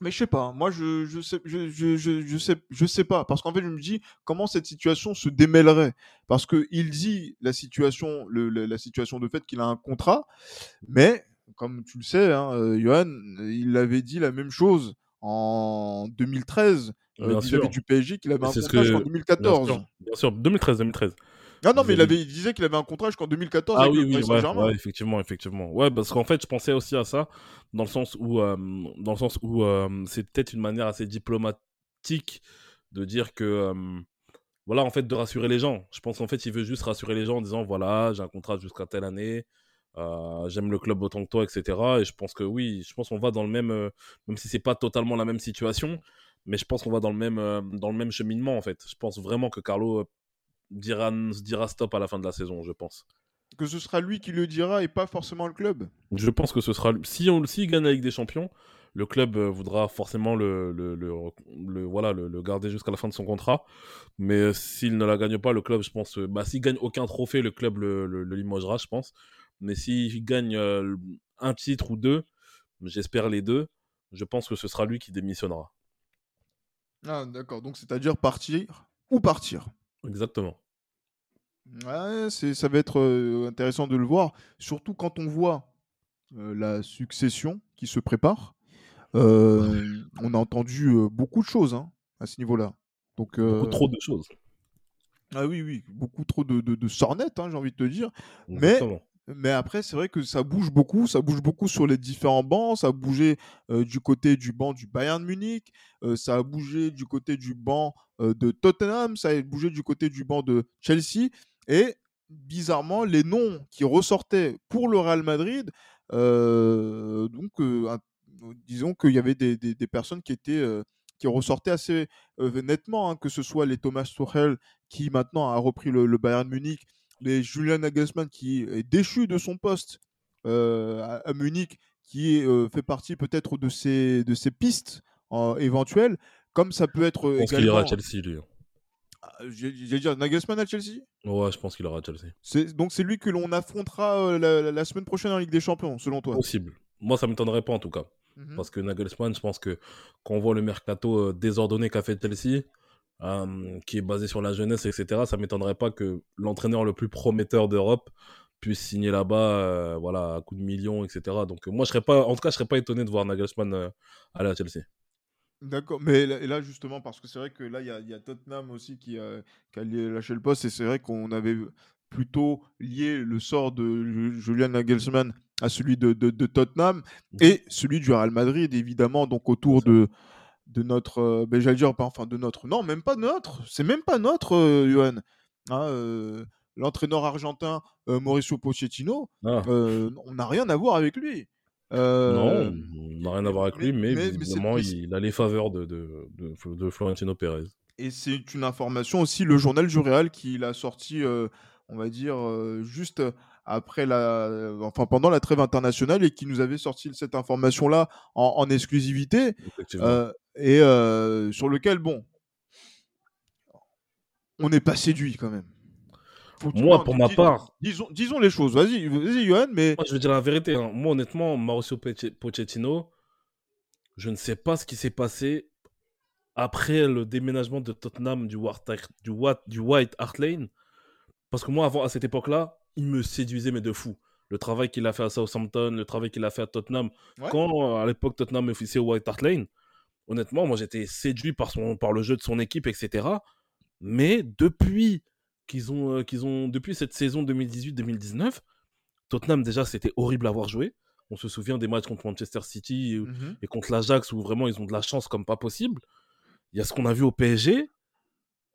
mais je sais pas, moi je, je sais je, je, je, sais je sais pas parce qu'en fait je me dis comment cette situation se démêlerait? Parce que il dit la situation le, la situation de fait qu'il a un contrat mais comme tu le sais, hein, euh, Johan, il avait dit la même chose en 2013 euh, vis-à-vis du PSG qu'il avait un contrat jusqu'en 2014. Bien sûr, 2013, 2013. Non, non, mais il, avait, il disait qu'il avait un contrat jusqu'en 2014 ah, oui, oui, ouais, effectivement, effectivement. Ouais, parce qu'en fait, je pensais aussi à ça, dans le sens où, euh, dans le sens où c'est peut-être une manière assez diplomatique de dire que, voilà, en fait, de rassurer les gens. Je pense qu'en fait, il veut juste rassurer les gens en disant, voilà, j'ai un contrat jusqu'à telle année, euh, j'aime le club autant que toi, etc. Et je pense que oui, je pense qu'on va dans le même, euh, même si c'est pas totalement la même situation, mais je pense qu'on va dans le même, euh, dans le même cheminement en fait. Je pense vraiment que Carlo dira, dira stop à la fin de la saison, je pense. Que ce sera lui qui le dira et pas forcément le club. Je pense que ce sera si on si gagne la Ligue des Champions, le club voudra forcément le, le, le, voilà, le, garder jusqu'à la fin de son contrat. Mais s'il ne la gagne pas, le club, je pense, bah, s'il gagne aucun trophée, le club le, limogera, je pense. Mais s'il gagne un titre ou deux, j'espère les deux, je pense que ce sera lui qui démissionnera. Ah, d'accord. Donc, c'est-à-dire partir ou partir. Exactement. Ouais, c'est, ça va être euh, intéressant de le voir, surtout quand on voit euh, la succession qui se prépare. Euh, on a entendu beaucoup de choses hein, à ce niveau-là. Donc, Beaucoup trop de choses. ah oui, oui, beaucoup trop de, de, de sornettes, hein, j'ai envie de te dire. Exactement. Mais après, c'est vrai que ça bouge beaucoup, ça bouge beaucoup sur les différents bancs. Ça a bougé euh, du côté du banc du Bayern Munich, euh, ça a bougé du côté du banc euh, de Tottenham, ça a bougé du côté du banc de Chelsea. Et bizarrement, les noms qui ressortaient pour le Real Madrid, donc disons qu'il y avait des, personnes qui étaient qui ressortaient assez nettement, hein, que ce soit les Thomas Tuchel qui maintenant a repris le, le Bayern Munich les Julian Nagelsmann qui est déchu de son poste euh, à, à Munich, qui euh, fait partie peut-être de ces, de ces pistes euh, éventuelles, comme ça peut être Je pense qu'il ira à. Chelsea, lui. Ah, J'ai dit Nagelsmann à Chelsea? Ouais, je pense qu'il ira à Chelsea. Donc c'est lui que l'on affrontera euh, la, semaine prochaine en Ligue des Champions, selon toi? Possible. Moi, ça m'étonnerait pas en tout cas. Mhm. Parce que Nagelsmann, je pense que quand on voit le mercato désordonné qu'a fait Chelsea, euh, qui est basé sur la jeunesse, etc., ça m'étonnerait pas que l'entraîneur le plus prometteur d'Europe puisse signer là-bas, euh, voilà, à coup de millions, etc. Donc moi, je serais pas, en tout cas, je serais pas étonné de voir Nagelsmann euh, aller à Chelsea. D'accord, mais là, justement, parce que c'est vrai que là, il y a, il y a Tottenham aussi qui a, qui a lié- lâché le poste, et c'est vrai qu'on avait plutôt lié le sort de Ju- Julian Nagelsmann à celui de, de- de Tottenham et celui du Real Madrid, évidemment, donc autour de, de notre, euh, ben, j'allais dire, pas- enfin de notre, non, même pas notre, c'est même pas notre, euh, Johan. Hein, euh, L'entraîneur argentin Mauricio Pochettino, Ah, on n'a rien à voir avec lui. non, on n'a rien à voir avec mais- lui, mais, mais- il a les faveurs de, de, de, de Florentino Pérez. Et c'est une information aussi, le journal du Real qui l'a sorti, on va dire, juste après la, enfin pendant la trêve internationale et qui nous avait sorti cette information-là en, en exclusivité euh, et euh, sur lequel, bon, on n'est pas séduit quand même. Faut Moi, pour ma dis- part- disons, disons les choses. Vas-y, vas-y, Johan, mais Moi, je vais dire la vérité. hein. Moi, honnêtement, Mauricio Poche- Pochettino, je ne sais pas ce qui s'est passé après le déménagement de Tottenham du, White, du, White Hart Lane. Parce que moi, avant, à cette époque-là, il me séduisait, mais de fou. Le travail qu'il a fait à Southampton, le travail qu'il a fait à Tottenham. Ouais. Quand, à l'époque, Tottenham officiait au White Hart Lane, honnêtement, moi, j'étais séduit par, son, par le jeu de son équipe, etc. Mais depuis qu'ils ont, euh, qu'ils ont, depuis cette saison 2018-2019, Tottenham, déjà, c'était horrible à voir jouer. On se souvient des matchs contre Manchester City et, Mhm. et contre l'Ajax où vraiment ils ont de la chance comme pas possible. Il y a ce qu'on a vu au PSG.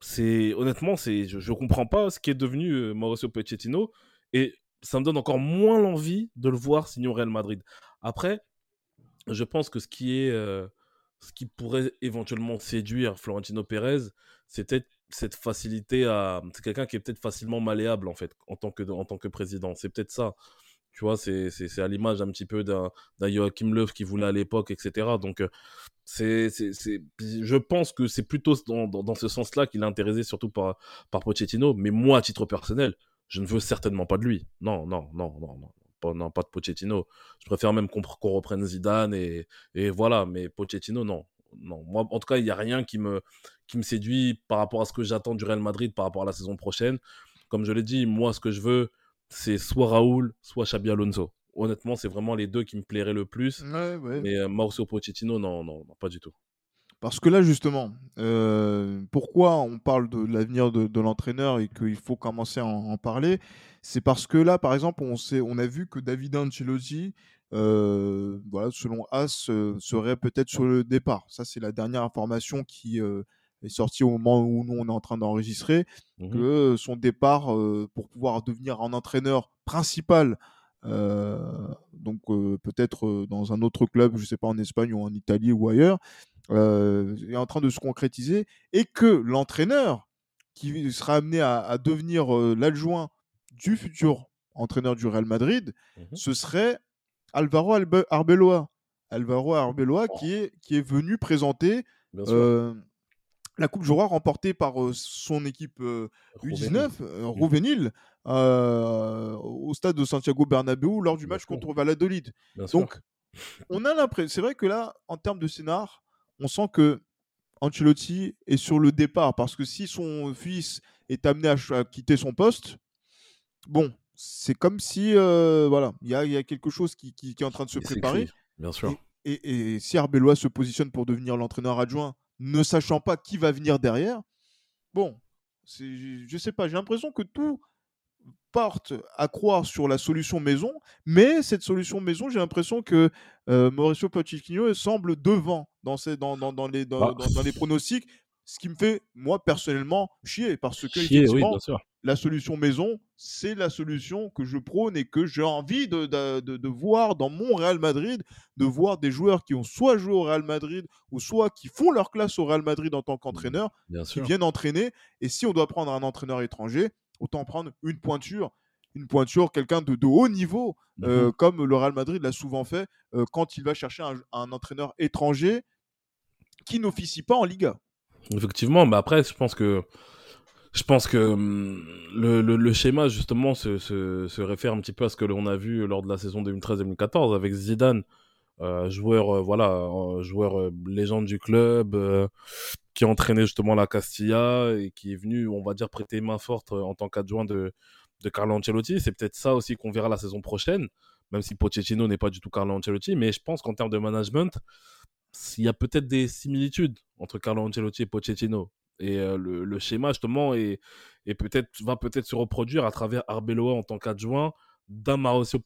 C'est honnêtement, c'est je, je comprends pas ce qui est devenu euh, Mauricio Pochettino et ça me donne encore moins l'envie de le voir signer au Real Madrid. Après, je pense que ce qui est euh, ce qui pourrait éventuellement séduire Florentino Pérez, c'est peut-être cette facilité à c'est quelqu'un qui est peut-être facilement malléable en fait en tant que en tant que président. C'est peut-être ça. Tu vois, c'est c'est- à l'image un petit peu d'un Joachim Löw qui voulait à l'époque, etc. Donc, euh, c'est- je pense que c'est plutôt dans, dans, dans ce sens-là qu'il est intéressé, surtout par, par Pochettino. Mais moi, à titre personnel, je ne veux certainement pas de lui. Non, non, non, non, non. Pas, non, pas de Pochettino. Je préfère même qu'on reprenne Zidane et, et voilà. Mais Pochettino, non. Non, moi, en tout cas, il n'y a rien qui me, qui me séduit par rapport à ce que j'attends du Real Madrid par rapport à la saison prochaine. Comme je l'ai dit, moi, ce que je veux, c'est soit Raoul, soit Xabi Alonso. Honnêtement, c'est vraiment les deux qui me plairaient le plus. Ouais, ouais. Mais euh, Mauricio Pochettino, non, non, non, pas du tout. Parce que là, justement, euh, pourquoi on parle de l'avenir de, de l'entraîneur et qu'il faut commencer à en, en parler C'est parce que là, par exemple, on, sait, on a vu que David Ancelotti, euh, voilà, selon As, euh, serait peut-être sur le départ. Ça, c'est la dernière information qui est sortie au moment où nous, on est en train d'enregistrer, Mhm. que son départ pour pouvoir devenir un entraîneur principal, euh, donc euh, peut-être euh, dans un autre club, je sais pas, en Espagne ou en Italie ou ailleurs, euh, est en train de se concrétiser et que l'entraîneur qui sera amené à, à devenir euh, l'adjoint du futur entraîneur du Real Madrid, Mhm. ce serait Alvaro Albe- Arbeloa. Alvaro Arbeloa qui est, qui est venu présenter euh, la Coupe Roi remportée par son équipe euh, U19, euh, Rouvenil, au stade de Santiago Bernabéu lors du Bien match sûr. contre Valladolid. Bien sûr. Donc, on a l'impression, c'est vrai que là, en termes de scénar, on sent que Ancelotti est sur le départ. Parce que si son fils est amené à, quitter son poste, bon, c'est comme si, euh, voilà, il y a, il y a quelque chose qui, qui- qui est en train de se préparer. bien sûr. Et, et- et si Arbeloa se positionne pour devenir l'entraîneur adjoint, ne sachant pas qui va venir derrière, bon, je sais pas, j'ai l'impression que tout porte à croire sur la solution maison, mais cette solution maison, j'ai l'impression que euh, Mauricio Pochettino semble devant dans, ces, dans, dans, dans les, dans, Bah, dans- dans les pronostics, ce qui me fait, moi, personnellement, chier, parce que, Chier, effectivement, la solution maison, c'est la solution que je prône et que j'ai envie de, de- de- de voir dans mon Real Madrid, de voir des joueurs qui ont soit joué au Real Madrid ou soit qui font leur classe au Real Madrid en tant qu'entraîneur, Bien qui sûr. viennent entraîner. Et si on doit prendre un entraîneur étranger, autant prendre une pointure, une pointure, quelqu'un de, de haut niveau, euh, Mhm. comme le Real Madrid l'a souvent fait euh, quand il va chercher un, un entraîneur étranger qui n'officie pas en Liga. Effectivement, mais après, je pense que je pense que hum, le, le, le schéma justement se, se, se réfère un petit peu à ce que l'on a vu lors de la saison 2013-2014 avec Zidane, euh, joueur euh, voilà, euh, joueur euh, légende du club, euh, qui entraînait justement la Castilla et qui est venu, on va dire, prêter main forte euh, en tant qu'adjoint de, de Carlo Ancelotti. C'est peut-être ça aussi qu'on verra la saison prochaine, même si Pochettino n'est pas du tout Carlo Ancelotti, mais je pense qu'en termes de management, il y a peut-être des similitudes entre Carlo Ancelotti et Pochettino. Et euh, le, le schéma, justement, est, est peut-être, va peut-être se reproduire à travers Arbeloa en tant qu'adjoint d'un Mauricio,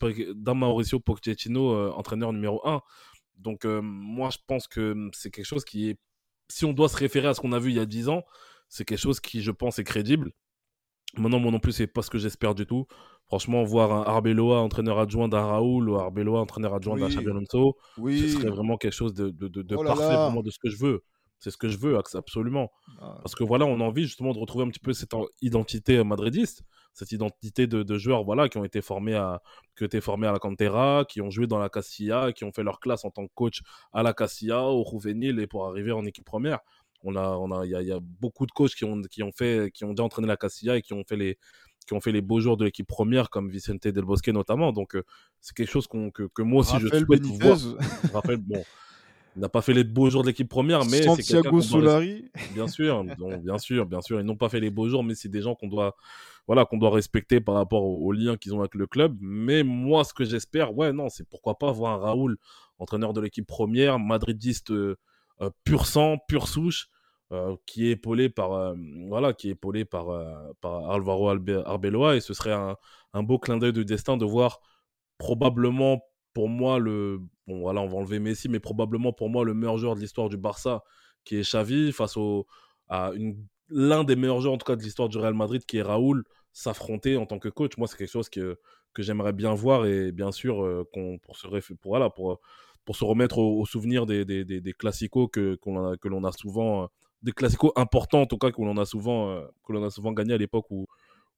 Pochettino, euh, entraîneur numéro 1. Donc, moi, je pense que c'est quelque chose qui est. Si on doit se référer à ce qu'on a vu il y a 10 ans, c'est quelque chose qui, je pense, est crédible. Maintenant, moi non plus, c'est pas ce que j'espère du tout. Franchement, voir un Arbeloa entraîneur adjoint d'un Raoul ou Arbeloa entraîneur adjoint d'un Oui. Xabi Alonso, ce serait vraiment quelque chose de, de, de, de Oh là parfait, là. vraiment de ce que je veux. C'est ce que je veux, absolument. Ah, Parce que voilà, on a envie justement de retrouver un petit peu cette en- identité euh, madridiste, cette identité de, de joueurs voilà, qui ont été formés à, qui ont été formés à la Cantera, qui ont joué dans la Castilla, qui ont fait leur classe en tant que coach à la Castilla, au Juvenil et pour arriver en équipe première. On a, on a, il y a, il y a beaucoup de coachs qui ont, qui ont fait, qui ont déjà entraîné la Castilla et qui ont fait les, qui ont fait les beaux jours de l'équipe première, comme Vicente Del Bosque notamment. Donc, euh, c'est quelque chose que, que moi aussi Raphaël je souhaite Benitez, voir. Raphaël, bon, n'a pas fait les beaux jours de l'équipe première, mais Santiago doit Solari. Bien sûr, donc, bien sûr, bien sûr. Ils n'ont pas fait les beaux jours, mais c'est des gens qu'on doit, voilà, qu'on doit respecter par rapport au, au lien qu'ils ont avec le club. Mais moi, ce que j'espère, ouais, non, c'est pourquoi pas voir un Raoul, entraîneur de l'équipe première, madridiste euh, euh, pur sang, pure souche, euh, qui est épaulé par, euh, voilà, qui est épaulé par, euh, par Alvaro Arbeloa, et ce serait un, un beau clin d'œil de destin de voir probablement pour moi le bon voilà on va enlever Messi mais probablement pour moi le meilleur joueur de l'histoire du Barça qui est Xavi face à l'un des meilleurs joueurs de l'histoire du Real Madrid qui est Raoul s'affronter en tant que coach. Moi c'est quelque chose que j'aimerais bien voir et bien sûr euh, qu'on pour se pour se remettre au, souvenir des des que l'on a souvent euh, des classicos importants en tout cas que l'on a souvent euh, gagné à l'époque où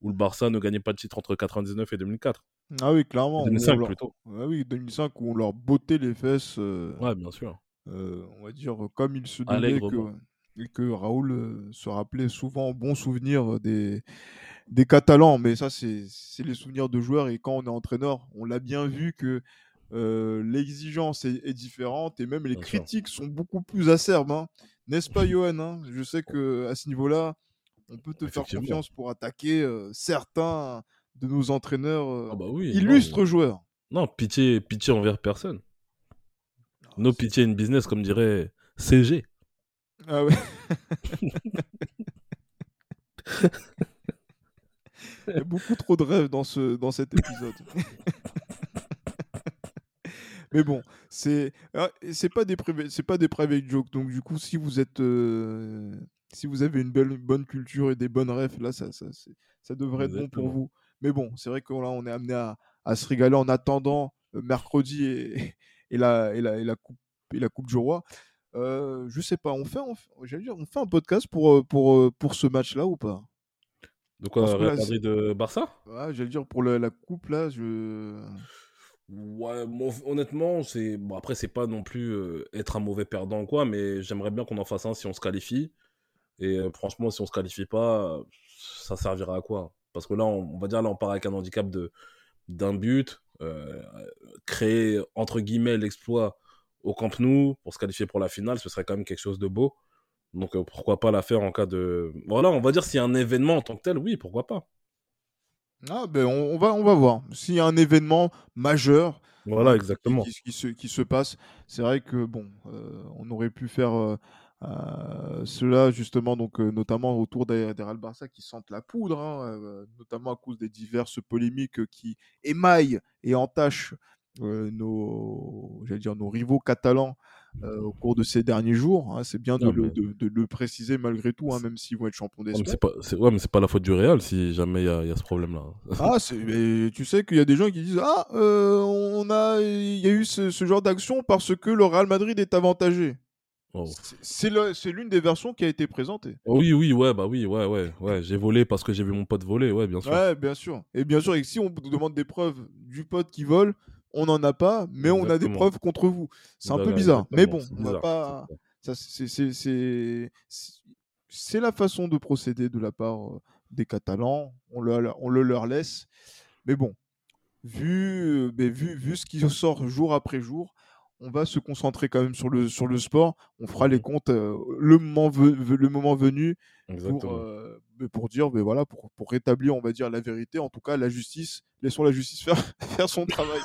où le Barça ne gagnait pas de titre entre 99 et 2004 Ah oui, clairement. où on 2005 leur- plutôt Ah oui, 2005, où on leur bottait les fesses, euh, ouais bien sûr euh, on va dire, comme il se Allègrement. que, et que Raoul euh, se rappelait souvent bon souvenir euh, des, des Catalans. Mais ça, c'est les souvenirs de joueurs. Et quand on est entraîneur, on l'a bien vu que euh, l'exigence est, est différente et même les Bien sûr. critiques sont beaucoup plus acerbes. hein. N'est-ce pas, Johan hein? Je sais que à ce niveau-là, on peut te faire confiance pour attaquer euh, certains de nos entraîneurs euh, Ah bah oui, non, illustres joueurs. Non, pitié, pitié envers personne. No pitié in business, comme dirait CG. Ah ouais. Il y a beaucoup trop de rêves dans, ce, dans cet épisode. Mais bon, c'est ah, c'est pas des c'est pas des private jokes. Donc du coup, si vous êtes euh, si vous avez une belle une bonne culture et des bonnes rêves, là ça ça, ça devrait être bon pour vous. Mais bon, c'est vrai là on est amené à, à se régaler en attendant euh, mercredi et, et la et la et la coupe et la coupe du roi. Euh, je sais pas, on fait, on fait, j'allais dire, on fait un podcast pour, euh, pour, euh, pour ce match-là ou pas? Donc, euh, Real Madrid de Barça? Ouais, J'allais dire pour la, la coupe là, je. Ouais, bon, honnêtement, c'est bon, après c'est pas non plus euh, être un mauvais perdant ou quoi, mais j'aimerais bien qu'on en fasse un si on se qualifie. Et franchement, si on se qualifie pas, ça servira à quoi? Parce que là, on, on va dire là, on part avec un handicap de d'un but, euh, créer entre guillemets l'exploit au Camp Nou pour se qualifier pour la finale, ce serait quand même quelque chose de beau. Donc euh, pourquoi pas la faire en cas de. Voilà, on va dire s'il y a un événement en tant que tel, oui, pourquoi pas. Ah, ben on, on va, on va voir. S'il y a un événement majeur Voilà, euh, qui, exactement. qui- qui se, qui se passe, c'est vrai que bon, euh, on aurait pu faire euh, euh, cela justement, donc euh, notamment autour Real Barça qui sentent la poudre, hein, euh, notamment à cause des diverses polémiques qui émaillent et entachent euh, nos, dire nos rivaux catalans euh, au cours de ces derniers jours. hein. C'est bien de Non, le, mais- de- de le préciser malgré tout, hein, même s'ils vont être champions Ouais, mais d'Espagne. c'est pas, ouais, mais c'est pas la faute du Real si jamais il y a, il y a ce problème-là. Ah, mais tu sais qu'il y a des gens qui disent Ah, euh, on a, il y a eu ce, ce genre d'action parce que le Real Madrid est avantagé. Oh. C'est- l'une des versions qui a été présentée. Oui, oui, ouais, bah oui, ouais, ouais, ouais. J'ai volé parce que j'ai vu mon pote voler, ouais, bien sûr. Ouais, bien sûr. Et bien sûr, et si on vous demande des preuves du pote qui vole, on n'en a pas, mais on a des preuves contre vous. C'est un peu bizarre. Mais bon, on va pas. C'est la façon de procéder de la part euh, des Catalans. On le, on le leur laisse. Mais bon, vu, euh, mais vu, vu ce qui sort jour après jour, on va se concentrer quand même sur le, sur le sport. On fera les Mhm. comptes euh, le, moment ve- ve- le moment venu pour, euh, mais pour dire, mais voilà, pour, pour rétablir, on va dire, la vérité. En tout cas, la justice, laissons la justice faire, faire son travail.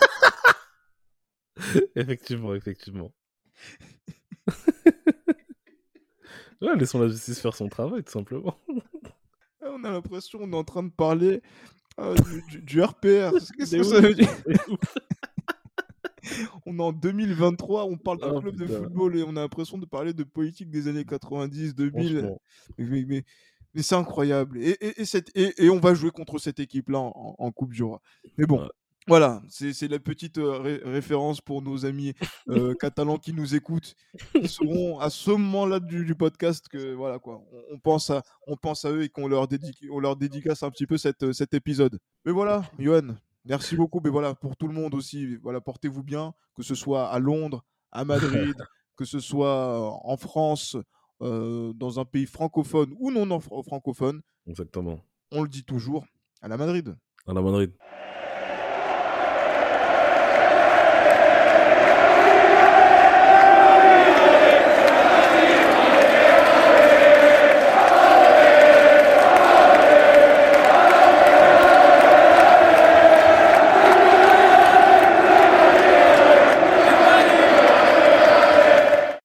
effectivement, effectivement. ouais, laissons la justice faire son travail, tout simplement. Ah, on a l'impression qu'on est en train de parler euh, du, RPR. Qu'est-ce Mais que ça oui, veut dire? c'est ouf. On est en 2023, on parle d'un Oh, club de football et on a l'impression de parler de politique des années 90, 2000. Franchement. Mais, mais- c'est incroyable. Et, et- et cette- et- et on va jouer contre cette équipe-là en, en Coupe du Roi. Mais bon, Ouais. voilà, c'est la petite euh, ré- référence pour nos amis euh, catalans qui nous écoutent, qui seront à ce moment-là du, du podcast que voilà quoi, on, on pense à, on pense à eux et qu'on leur, dédique, on leur dédicace un petit peu cette, cet épisode. Mais voilà, Johan, merci beaucoup. Mais voilà, pour tout le monde aussi, voilà, portez-vous bien, que ce soit à Londres, à Madrid, que ce soit en France, euh, dans un pays francophone ou non fr- francophone, Exactement. on le dit toujours, à la Madrid. À la Madrid.